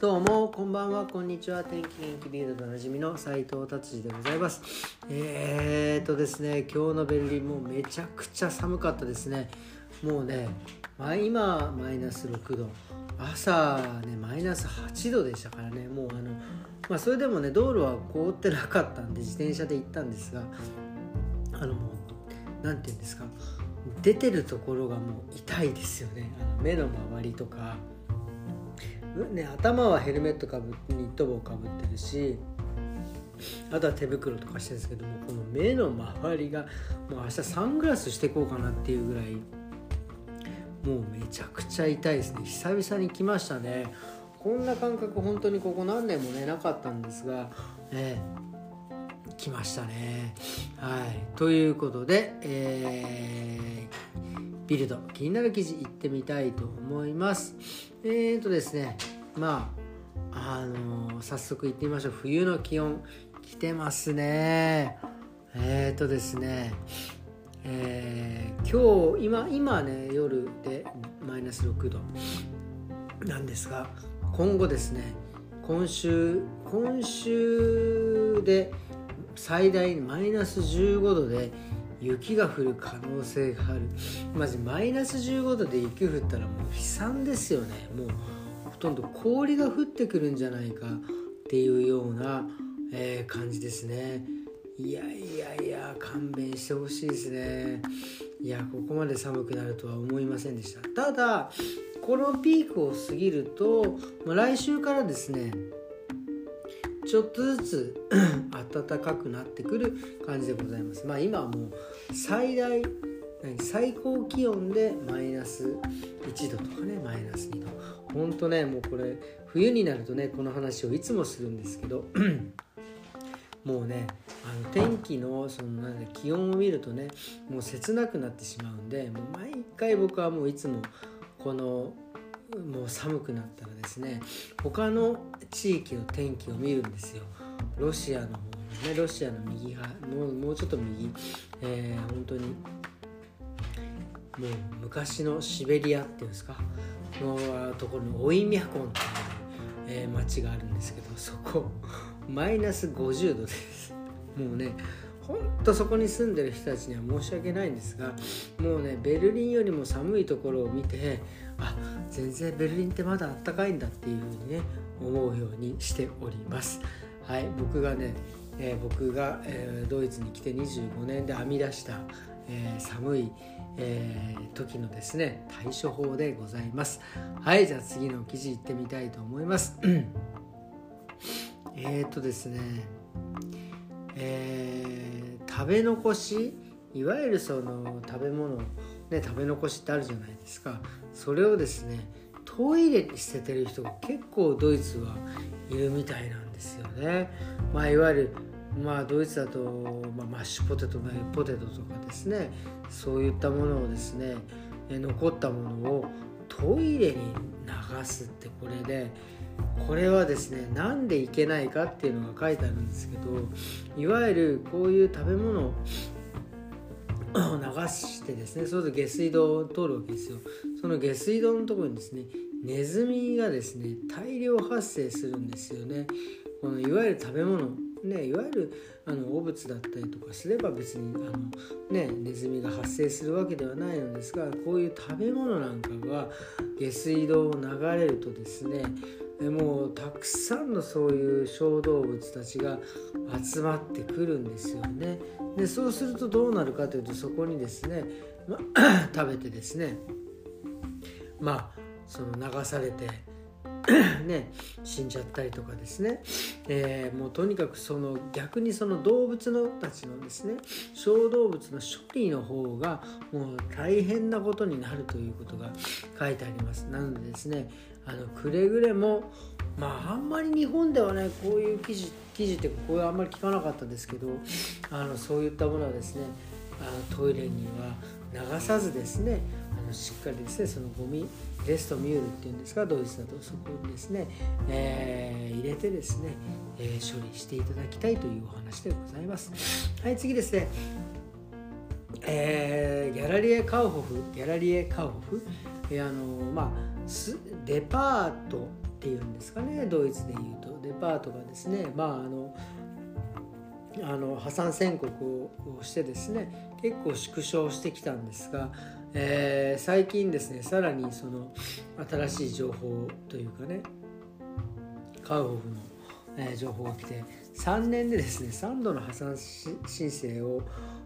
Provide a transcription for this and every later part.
どうもこんばんは。こんにちは。天気元気ビールでおなじみの斉藤達治でございます。えーとですね今日のベルリンもうめちゃくちゃ寒かったですね。もうね、ま、今マイナス6度。朝ねマイナス8度でしたからね。もうあのまあそれでもね道路は凍ってなかったんで自転車で行ったんですがあのもう何て言うんですか。出てるところがもう痛いですよね。あの目の周りとか。ね、頭はヘルメットかぶってニット帽かぶってるしあとは手袋とかしてるんですけどもこの目の周りがもう明日サングラスしてこうかなっていうぐらいもうめちゃくちゃ痛いですね。久々に来ましたね。こんな感覚本当にここ何年もねなかったんですが、えね、来ましたね。はい。ということで、えー、ビルド気になる記事いってみたいと思います。えーとですね。まああのー、早速いってみましょう。冬の気温来てますね。えーとですねえー、今日今今ね夜でマイナス6度なんですが今後ですね今週今週で最大マイナス15度で雪が降る可能性がある。まずマイナス15度で雪降ったらもう悲惨ですよね。もうとんど氷が降ってくるんじゃないかっていうような、えー、感じですね。いやいやいや勘弁してほしいですね。いやここまで寒くなるとは思いませんでした。ただこのピークを過ぎると、まあ、来週からですねちょっとずつ 暖かくなってくる感じでございます。まあ今はもう最大最高気温でマイナス1度とかねマイナス2度。本当ねもうこれ冬になるとねこの話をいつもするんですけど もうねあの天気のそのなん気温を見るとねもう切なくなってしまうんでもう毎回僕はもういつもこのもう寒くなったらですね他の地域の天気を見るんですよ。ロシアの方ねロシアの右側もうもうちょっと右、えー、本当にもう昔のシベリアっていうんですか？のところのオイミャコンっていう、えー、町があるんですけどそこマイナス50度です。もうねほんとそこに住んでる人たちには申し訳ないんですがもうねベルリンよりも寒いところを見てあ全然ベルリンってまだあったかいんだっていうふうにね思うようにしております。はい僕がね、えー、僕が、えー、ドイツに来て25年で編み出した、えー、寒い、えー、時のですね対処法でございます。はいじゃあ次の記事いってみたいと思います。えっとですねえー、食べ残しいわゆるその食べ物ね、食べ残しってあるじゃないですか。それをですねトイレに捨ててる人が結構ドイツはいるみたいなんですよね。まあ、いわゆるまあドイツだと、まあ、マッシュポテトポテトとかですねそういったものをですね残ったものをトイレに流すってこれでこれはですねなんでいけないかっていうのが書いてあるんですけどいわゆるこういう食べ物を 流してですねそうすると下水道を通るわけですよ。その下水道のところにですねネズミがですね大量発生するんですよね。このいわゆる食べ物ね、いわゆるあの汚物だったりとかすれば別にあの、ね、ネズミが発生するわけではないのですがこういう食べ物なんかが下水道を流れるとですねもうたくさんのそういう小動物たちが集まってくるんですよね。でそうするとどうなるかというとそこにですね、ま、食べてですねまあその流されて ね、死んじゃったりとかですね、えー、もうとにかくその逆にその動物のたちのですね小動物の処理の方がもう大変なことになるということが書いてあります。なのでですねあのくれぐれもまああんまり日本ではねこういう記事記事ってこれあんまり聞かなかったですけどあのそういったものはですねあのトイレには流さずですねあのしっかりですねそのゴミレストミュールっていうんですかドイツだとそこにですね、えー、入れてですね、えー、処理していただきたいというお話でございます。はい次ですね。えー、ギャラリエ・カウホフギャラリエ・カウホフ、えー、あのまあデパートっていうんですかねドイツでいうと。デパートがですねまああのあの破産宣告をしてですね結構縮小してきたんですが、えー、最近ですねさらにその新しい情報というかねカウホフの、えー、情報が来て3年でですね3度の破産申請を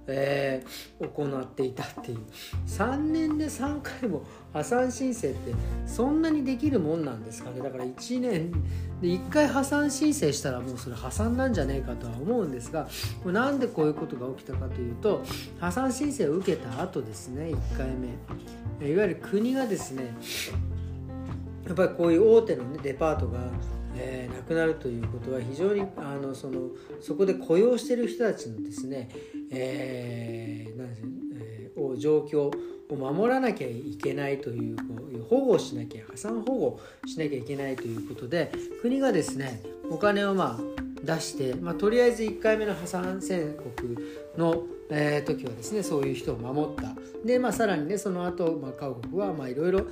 えー、行っていたっていう。3年で3回も破産申請ってそんなにできるもんなんですかね。だから1年で1回破産申請したらもうそれ破産なんじゃねえかとは思うんですがなんでこういうことが起きたかというと破産申請を受けた後ですね1回目。いわゆる国がですねやっぱりこういう大手の、ね、デパートがえー、亡くなるということは非常にあのそのそこで雇用してる人たちのですね、えー、なんですえー、状況を守らなきゃいけないというこう保護しなきゃ破産保護しなきゃいけないということで国がですねお金をまあ出して、まあ、とりあえず1回目の破産宣告のえー、時はですねそういう人を守った。で、まあ、さらにねその後、まあ韓国はいろいろ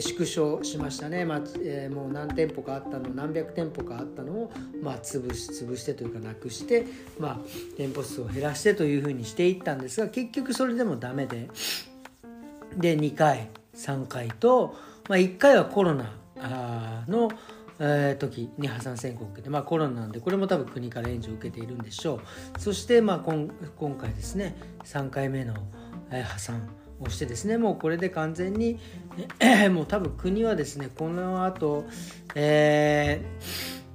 縮小しましたね、まあえー、もう何店舗かあったの何百店舗かあったのを、まあ、潰し潰してというかなくして、まあ、店舗数を減らしてというふうにしていったんですが結局それでもダメでで2回3回と、まあ、1回はコロナのえ、時に破産宣告で、まあ、コロナなんでこれも多分国から援助を受けているんでしょう。そしてまあ今今回ですね3回目の、え、破産をしてですねもうこれで完全に、え、もう多分国はですねこの後、えー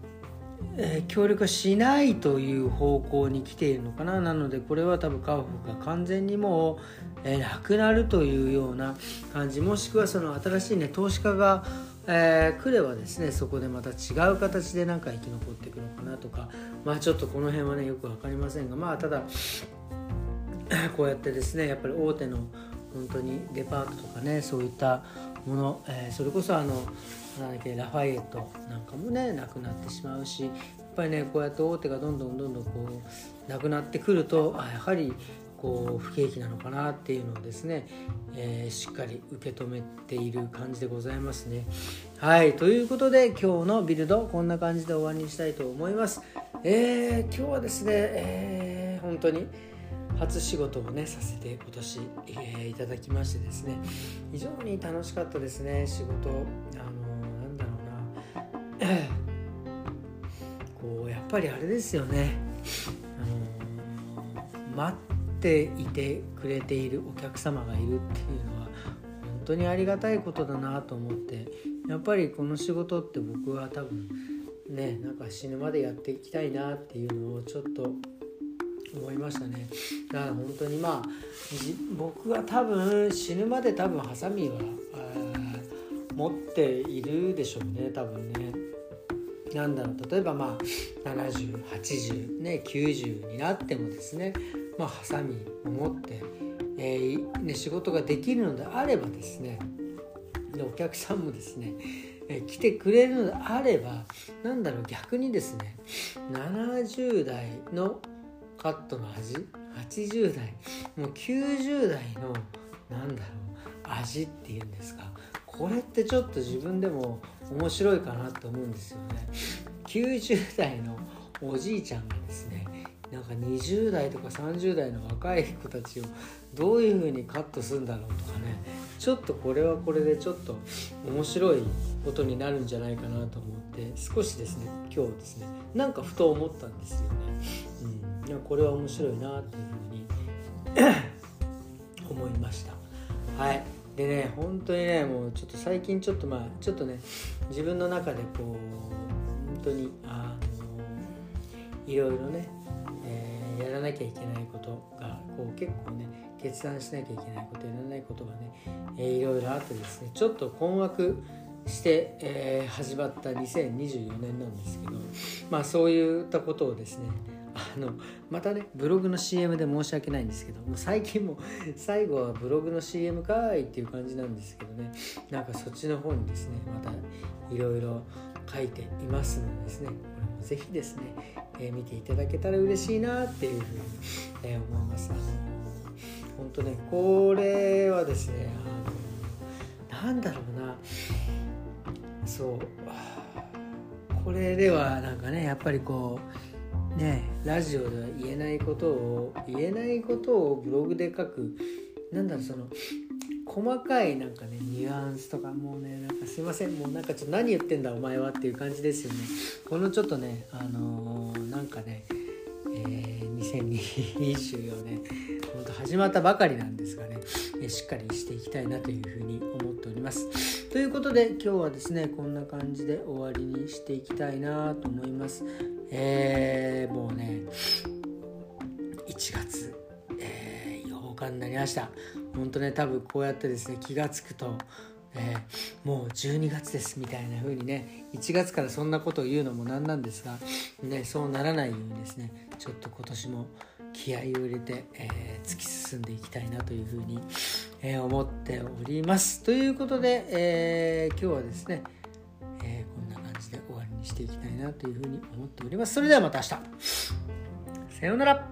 えー、協力しないという方向に来ているのかな。なのでこれは多分カウフが完全にもう、えー、なくなるというような感じもしくはその新しいね投資家がえー、来ればですねそこでまた違う形で何か生き残っていくのかなとか。まあちょっとこの辺はねよく分かりませんがまあただ こうやってですねやっぱり大手の本当にデパートとかねそういったもの、えー、それこそあのなんだっけラファイエットなんかもねなくなってしまうしやっぱりねこうやって大手がどんどんどんどんこうなくなってくるとあやはりこう不景気なのかなっていうのをですね、えー、しっかり受け止めている感じでございますね。はいということで今日のビルドこんな感じで終わりにしたいと思います。えー、今日はですね、えー、本当に初仕事をねさせて今年、えー、いただきましてですね非常に楽しかったですね仕事あのこうやっぱりあれですよね。あの待っていてくれているお客様がいるっていうのは本当にありがたいことだなと思ってやっぱりこの仕事って僕は多分ねなんか死ぬまでやっていきたいなっていうのをちょっと思いましたね。だから本当にまあ僕は多分死ぬまで多分ハサミは持っているでしょうね多分ね。なんだろう例えばまあ7080ね90になってもですねまあ、ハサミを持って、えー、ね、仕事ができるのであればですねでお客さんもですね、えー、来てくれるのであればなんだろう逆にですね70代のカットの味80代もう90代のなんだろう味っていうんですかこれってちょっと自分でも面白いかなと思うんですよね90代のおじいちゃんがですねなんか20代とか30代の若い子たちをどういう風にカットするんだろうとかねちょっとこれはこれでちょっと面白いことになるんじゃないかなと思って少しですね今日ですねなんかふと思ったんですよね。うん、いやこれは面白いなっていう風に 思いました。はいでね本当にねもうちょっと最近ちょっとまあちょっとね自分の中でこう本当にあのいろいろねえやらなきゃいけないことがこう結構ね決断しなきゃいけないことやらないことがね、えー、いろいろあってですねちょっと困惑して、えー、始まった2024年なんですけどまあそういったことをですねあのまたねブログの CM で申し訳ないんですけどもう最近も最後はブログの CM かいっていう感じなんですけどね。なんかそっちの方にですねまたいろいろ書いていますのでですねこれもぜひですね、えー、見ていただけたら嬉しいなっていうふうに、えー、思います。あの本当ねこれはですねあのなんだろうな。そう。これではなんかねやっぱりこうねラジオでは言えないことを言えないことをブログで書くなんだろうその細かいなんかねニュアンスとかもうねなんかすいません。もうなんかちょっと何言ってんだお前はっていう感じですよね。このちょっとねあのー、なんかねえー、2024年本当始まったばかりなんですがね、えしっかりしていきたいなというふうに思っております。ということで今日はですねこんな感じで終わりにしていきたいなと思います。えー、もうね1月、えー、8日になりました。本当ね多分こうやってですね気が付くと、えー、もう12月ですみたいな風にね1月からそんなことを言うのもなんなんですが、ね、そうならないようにですねちょっと今年も気合を入れて、えー、突き進んでいきたいなというふうに、えー、思っております。ということで、えー、今日はですね、えこんな感じで終わりにしていきたいなというふうに思っております。それではまた明日さようなら